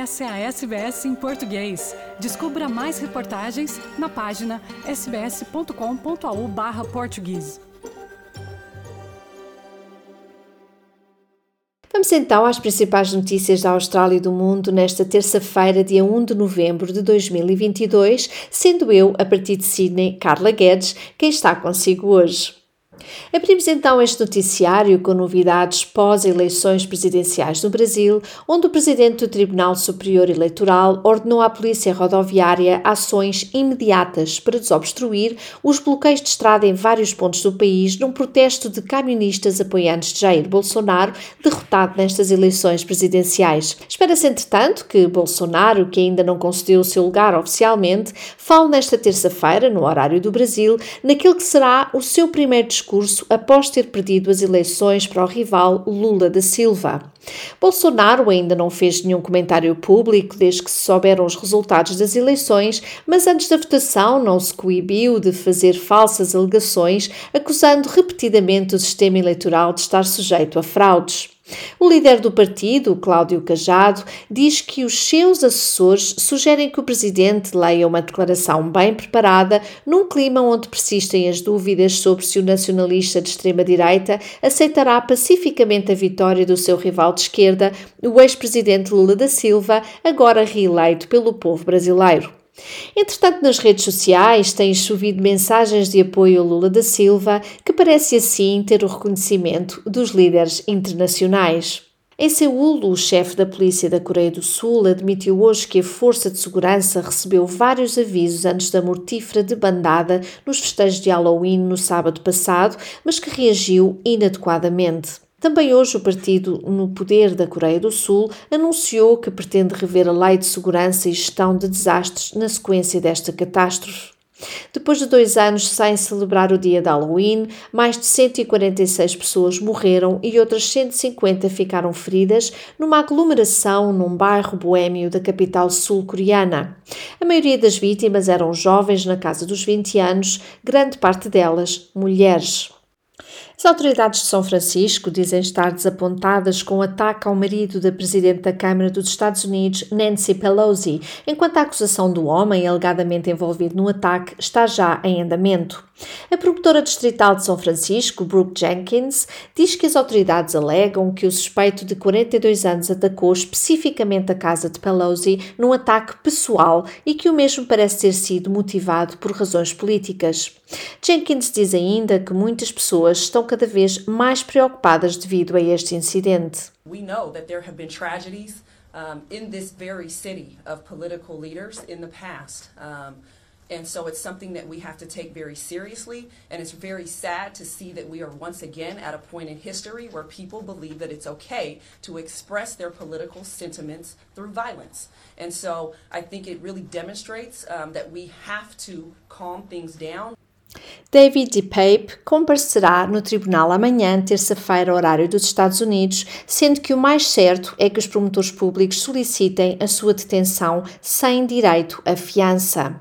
Essa é a SBS em português. Descubra mais reportagens na página sbs.com.au/português. Vamos então às principais notícias da Austrália e do mundo nesta terça-feira, dia 1 de novembro de 2022, sendo eu, a partir de Sydney, Carla Guedes, quem está consigo hoje. Abrimos então este noticiário com novidades pós-eleições presidenciais no Brasil, onde o presidente do Tribunal Superior Eleitoral ordenou à Polícia Rodoviária ações imediatas para desobstruir os bloqueios de estrada em vários pontos do país num protesto de camionistas apoiantes de Jair Bolsonaro, derrotado nestas eleições presidenciais. Espera-se, entretanto, que Bolsonaro, que ainda não concedeu o seu lugar oficialmente, fale nesta terça-feira, no horário do Brasil, naquele que será o seu primeiro discurso discurso após ter perdido as eleições para o rival Lula da Silva. Bolsonaro ainda não fez nenhum comentário público desde que se souberam os resultados das eleições, mas antes da votação não se coibiu de fazer falsas alegações, acusando repetidamente o sistema eleitoral de estar sujeito a fraudes. O líder do partido, Cláudio Cajado, diz que os seus assessores sugerem que o presidente leia uma declaração bem preparada num clima onde persistem as dúvidas sobre se o nacionalista de extrema-direita aceitará pacificamente a vitória do seu rival de esquerda, o ex-presidente Lula da Silva, agora reeleito pelo povo brasileiro. Entretanto, nas redes sociais têm chovido mensagens de apoio a Lula da Silva, que parece assim ter o reconhecimento dos líderes internacionais. Em Seul, o chefe da polícia da Coreia do Sul admitiu hoje que a força de segurança recebeu vários avisos antes da mortífera debandada nos festejos de Halloween no sábado passado, mas que reagiu inadequadamente. Também hoje o partido no poder da Coreia do Sul anunciou que pretende rever a lei de segurança e gestão de desastres na sequência desta catástrofe. Depois de dois anos sem celebrar o dia de Halloween, mais de 146 pessoas morreram e outras 150 ficaram feridas numa aglomeração num bairro boêmio da capital sul-coreana. A maioria das vítimas eram jovens na casa dos 20 anos, grande parte delas mulheres. As autoridades de São Francisco dizem estar desapontadas com o ataque ao marido da presidente da Câmara dos Estados Unidos, Nancy Pelosi, enquanto a acusação do homem alegadamente envolvido no ataque está já em andamento. A promotora distrital de São Francisco, Brooke Jenkins, diz que as autoridades alegam que o suspeito de 42 anos atacou especificamente a casa de Pelosi num ataque pessoal e que o mesmo parece ter sido motivado por razões políticas. Jenkins diz ainda que muitas pessoas estão cada vez mais preocupadas devido a este incidente. We know that there have been tragedies um, in this very city of political leaders in the past. Um, and so it's something that we have to take very seriously. And it's very sad to see that we are once again at a point in history where people believe that it's okay to express their political sentiments through violence. And so I think it really demonstrates um, that we have to calm things down. David DePape comparecerá no tribunal amanhã, terça-feira, horário dos Estados Unidos, sendo que o mais certo é que os promotores públicos solicitem a sua detenção sem direito à fiança.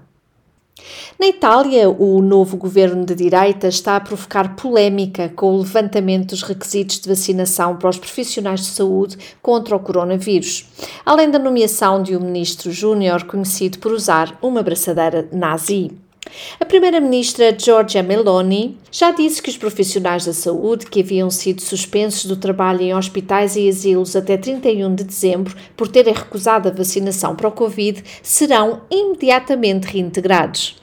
Na Itália, o novo governo de direita está a provocar polémica com o levantamento dos requisitos de vacinação para os profissionais de saúde contra o coronavírus, além da nomeação de um ministro júnior conhecido por usar uma braçadeira nazi. A primeira-ministra Giorgia Meloni já disse que os profissionais da saúde que haviam sido suspensos do trabalho em hospitais e asilos até 31 de dezembro por terem recusado a vacinação para o Covid serão imediatamente reintegrados.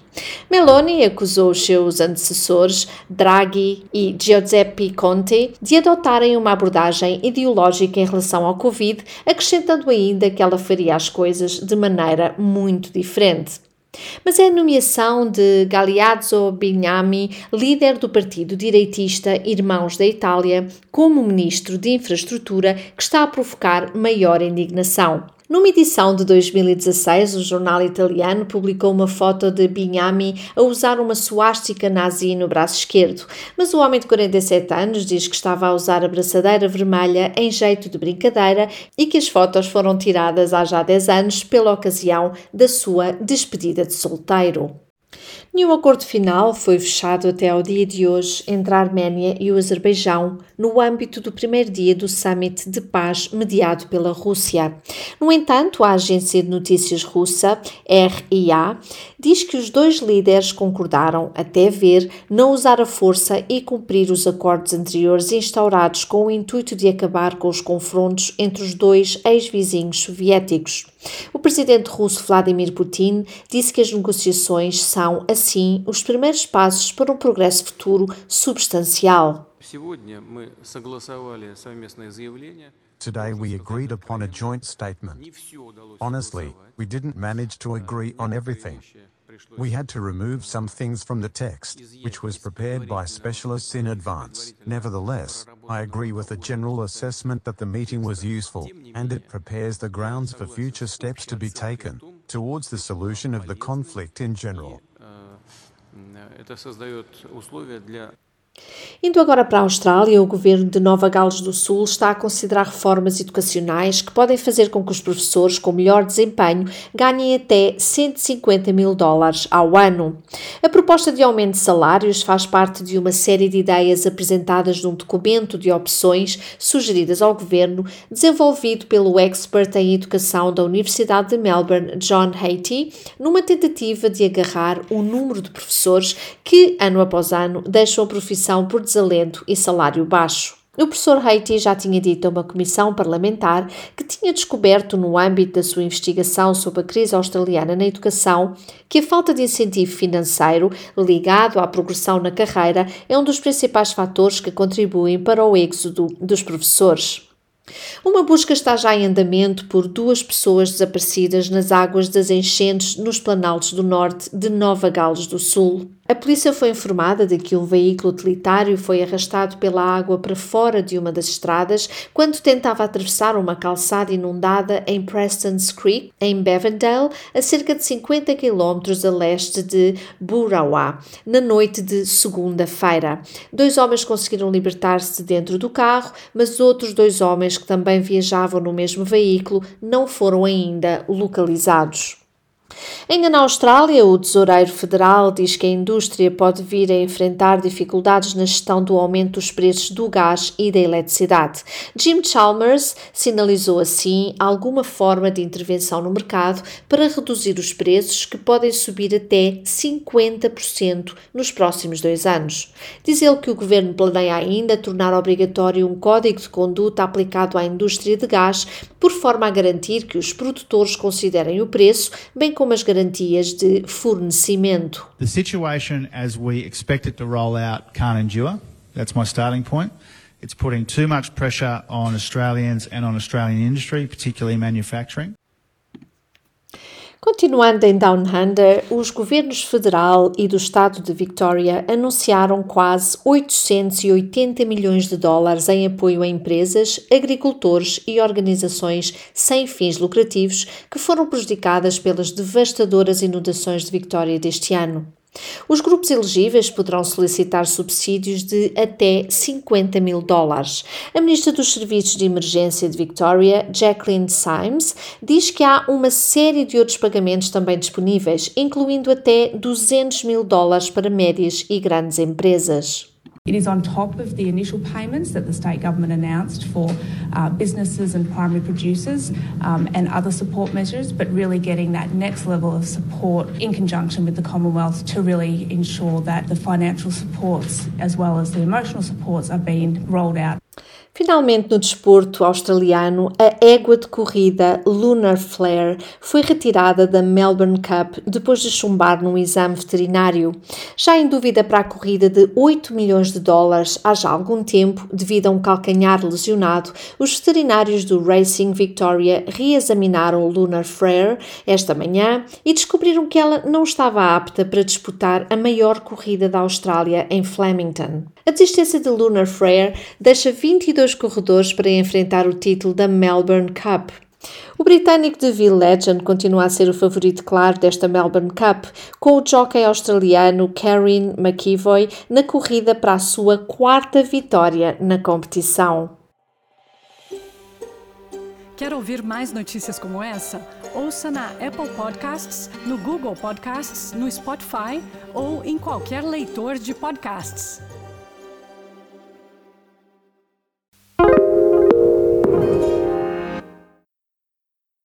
Meloni acusou os seus antecessores, Draghi e Giuseppe Conte, de adotarem uma abordagem ideológica em relação ao Covid, acrescentando ainda que ela faria as coisas de maneira muito diferente. Mas é a nomeação de Galeazzo Bignami, líder do partido direitista Irmãos da Itália, como ministro de Infraestrutura, que está a provocar maior indignação. Numa edição de 2016, o jornal italiano publicou uma foto de Bignami a usar uma suástica nazi no braço esquerdo, mas o homem de 47 anos diz que estava a usar a braçadeira vermelha em jeito de brincadeira e que as fotos foram tiradas há já 10 anos pela ocasião da sua despedida de solteiro. Nenhum acordo final foi fechado até ao dia de hoje entre a Arménia e o Azerbaijão no âmbito do primeiro dia do Summit de Paz mediado pela Rússia. No entanto, a agência de notícias russa, RIA, diz que os dois líderes concordaram, até ver, não usar a força e cumprir os acordos anteriores instaurados com o intuito de acabar com os confrontos entre os dois ex-vizinhos soviéticos. O presidente russo Vladimir Putin disse que as negociações são, assim, os primeiros passos para um progresso futuro substancial. Today we agreed upon a joint statement. Honestly, we didn't manage to agree on everything. We had to remove some things from the text, which was prepared by specialists in advance. Nevertheless, I agree with the general assessment that the meeting was useful, and it prepares the grounds for future steps to be taken towards the solution of the conflict in general. Это создает условия для Indo agora para a Austrália, o governo de Nova Gales do Sul está a considerar reformas educacionais que podem fazer com que os professores com melhor desempenho ganhem até 150 mil dólares ao ano. A proposta de aumento de salários faz parte de uma série de ideias apresentadas num documento de opções sugeridas ao governo, desenvolvido pelo expert em educação da Universidade de Melbourne, John Hatie, numa tentativa de agarrar o número de professores que, ano após ano, deixam a profissão por desalento e salário baixo. O professor Haiti já tinha dito a uma comissão parlamentar que tinha descoberto, no âmbito da sua investigação sobre a crise australiana na educação, que a falta de incentivo financeiro ligado à progressão na carreira é um dos principais fatores que contribuem para o êxodo dos professores. Uma busca está já em andamento por duas pessoas desaparecidas nas águas das enchentes nos planaltos do norte de Nova Gales do Sul. A polícia foi informada de que um veículo utilitário foi arrastado pela água para fora de uma das estradas quando tentava atravessar uma calçada inundada em Preston's Creek, em Bevendale, a cerca de 50 km a leste de Burawa, na noite de segunda-feira. Dois homens conseguiram libertar-se de dentro do carro, mas outros dois homens que também viajavam no mesmo veículo não foram ainda localizados. Ainda na Austrália, o Tesoureiro Federal diz que a indústria pode vir a enfrentar dificuldades na gestão do aumento dos preços do gás e da eletricidade. Jim Chalmers sinalizou assim alguma forma de intervenção no mercado para reduzir os preços que podem subir até 50% nos próximos dois anos. Diz ele que o governo planeia ainda tornar obrigatório um código de conduta aplicado à indústria de gás, por forma a garantir que os produtores considerem o preço, bem como as garantias de fornecimento. The situation as we expect it to roll out can't endure. That's my starting point. It's putting too much pressure on Australians and on Australian industry, particularly manufacturing. Continuando em Down Under, os governos federal e do estado de Victoria anunciaram quase 880 milhões de dólares em apoio a empresas, agricultores e organizações sem fins lucrativos que foram prejudicadas pelas devastadoras inundações de Victoria deste ano. Os grupos elegíveis poderão solicitar subsídios de até 50 mil dólares. A Ministra dos Serviços de Emergência de Victoria, Jacqueline Symes, diz que há uma série de outros pagamentos também disponíveis, incluindo até 200 mil dólares para médias e grandes empresas. It is on top of the initial payments that the state government announced for uh, businesses and primary producers um, and other support measures, but really getting that next level of support in conjunction with the Commonwealth to really ensure that the financial supports as well as the emotional supports are being rolled out. Finalmente, no desporto australiano, a égua de corrida Lunar Flare foi retirada da Melbourne Cup depois de chumbar num exame veterinário. Já em dúvida para a corrida de 8 milhões de dólares há já algum tempo, devido a um calcanhar lesionado, os veterinários do Racing Victoria reexaminaram Lunar Flare esta manhã e descobriram que ela não estava apta para disputar a maior corrida da Austrália em Flemington. A desistência de Lunar Flare deixa 22 dois corredores para enfrentar o título da Melbourne Cup. O britânico de Ville Legend continua a ser o favorito claro desta Melbourne Cup, com o jockey australiano Karen McEvoy na corrida para a sua quarta vitória na competição. Quer ouvir mais notícias como essa? Ouça na Apple Podcasts, no Google Podcasts, no Spotify ou em qualquer leitor de podcasts.